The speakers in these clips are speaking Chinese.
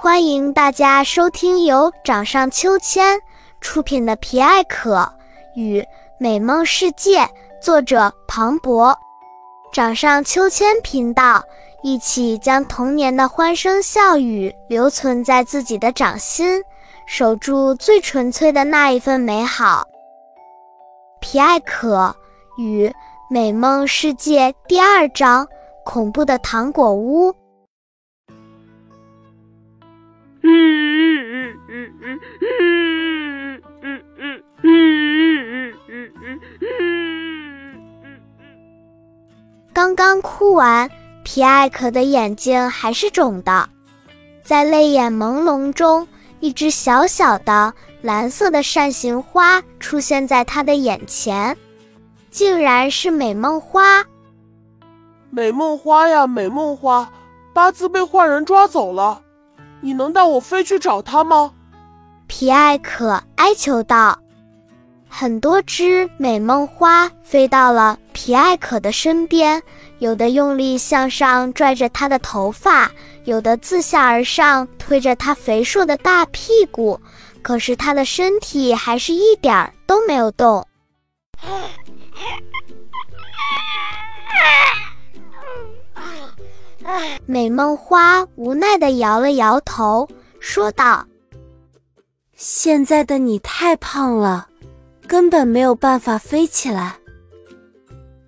欢迎大家收听由掌上秋千出品的《皮艾可与美梦世界》，作者庞博。掌上秋千频道，一起将童年的欢声笑语留存在自己的掌心，守住最纯粹的那一份美好。《皮艾可与美梦世界》第二章：恐怖的糖果屋。刚刚哭完，皮艾可的眼睛还是肿的，在泪眼朦胧中，一只小小的蓝色的扇形花出现在他的眼前，竟然是美梦花。美梦花呀，美梦花，八字被坏人抓走了。你能带我飞去找他吗？皮艾可哀求道。很多只美梦花飞到了皮艾可的身边，有的用力向上拽着他的头发，有的自下而上推着他肥硕的大屁股。可是他的身体还是一点儿都没有动。美梦花无奈地摇了摇头，说道：“现在的你太胖了，根本没有办法飞起来。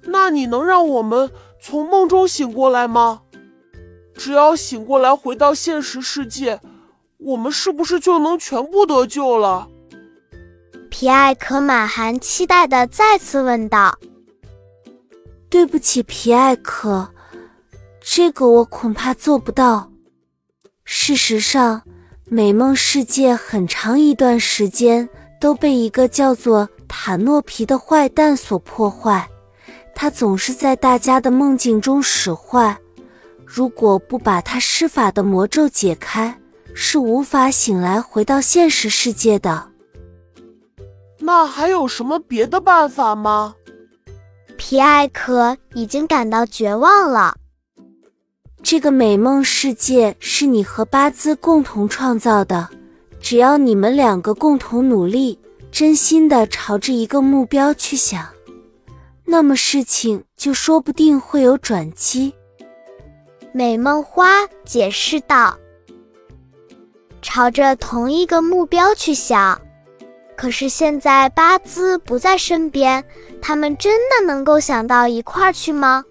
那你能让我们从梦中醒过来吗？只要醒过来，回到现实世界，我们是不是就能全部得救了？”皮艾可满含期待的再次问道：“对不起，皮艾可。”这个我恐怕做不到。事实上，美梦世界很长一段时间都被一个叫做塔诺皮的坏蛋所破坏。他总是在大家的梦境中使坏。如果不把他施法的魔咒解开，是无法醒来回到现实世界的。那还有什么别的办法吗？皮艾可已经感到绝望了。这个美梦世界是你和巴兹共同创造的，只要你们两个共同努力，真心的朝着一个目标去想，那么事情就说不定会有转机。美梦花解释道：“朝着同一个目标去想，可是现在巴兹不在身边，他们真的能够想到一块儿去吗？”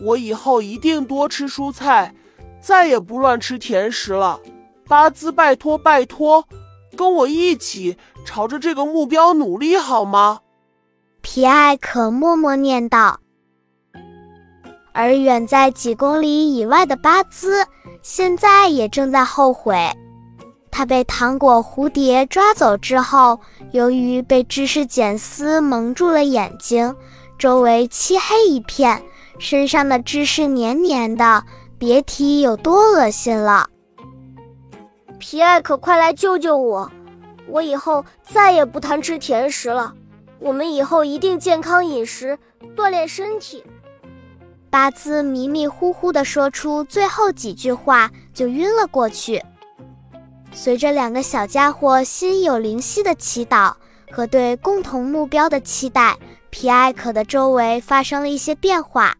我以后一定多吃蔬菜，再也不乱吃甜食了。巴兹，拜托拜托，跟我一起朝着这个目标努力好吗？皮艾可默默念道。而远在几公里以外的巴兹，现在也正在后悔。他被糖果蝴蝶抓走之后，由于被知识茧丝蒙住了眼睛，周围漆黑一片。身上的芝士黏黏的，别提有多恶心了。皮艾可，快来救救我！我以后再也不贪吃甜食了。我们以后一定健康饮食，锻炼身体。巴兹迷迷糊糊地说出最后几句话，就晕了过去。随着两个小家伙心有灵犀的祈祷和对共同目标的期待，皮艾可的周围发生了一些变化。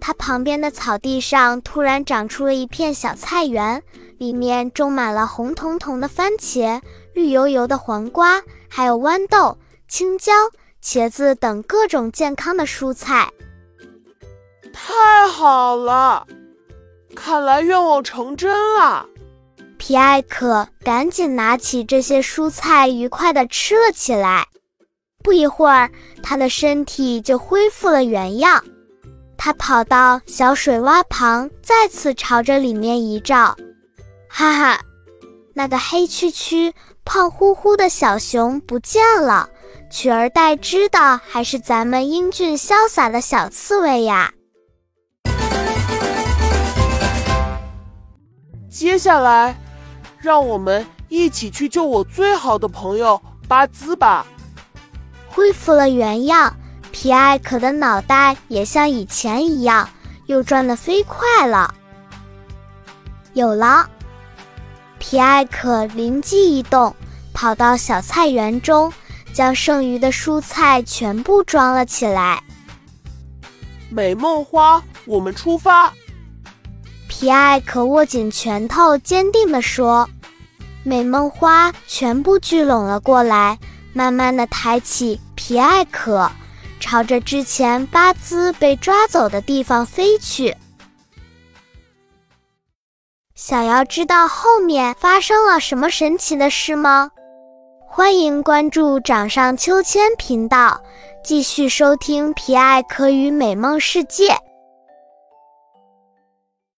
他旁边的草地上突然长出了一片小菜园，里面种满了红彤彤的番茄、绿油油的黄瓜，还有豌豆、青椒、茄子等各种健康的蔬菜。太好了，看来愿望成真了。皮埃可赶紧拿起这些蔬菜，愉快地吃了起来。不一会儿，他的身体就恢复了原样。他跑到小水洼旁，再次朝着里面一照，哈哈，那个黑黢黢、胖乎乎的小熊不见了，取而代之的还是咱们英俊潇洒的小刺猬呀！接下来，让我们一起去救我最好的朋友巴兹吧。恢复了原样。皮艾可的脑袋也像以前一样，又转得飞快了。有了！皮艾可灵机一动，跑到小菜园中，将剩余的蔬菜全部装了起来。美梦花，我们出发！皮艾可握紧拳头，坚定地说：“美梦花全部聚拢了过来，慢慢地抬起皮艾可，朝着之前巴兹被抓走的地方飞去。”想要知道后面发生了什么神奇的事吗？欢迎关注掌上秋千频道，继续收听皮艾可与美梦世界。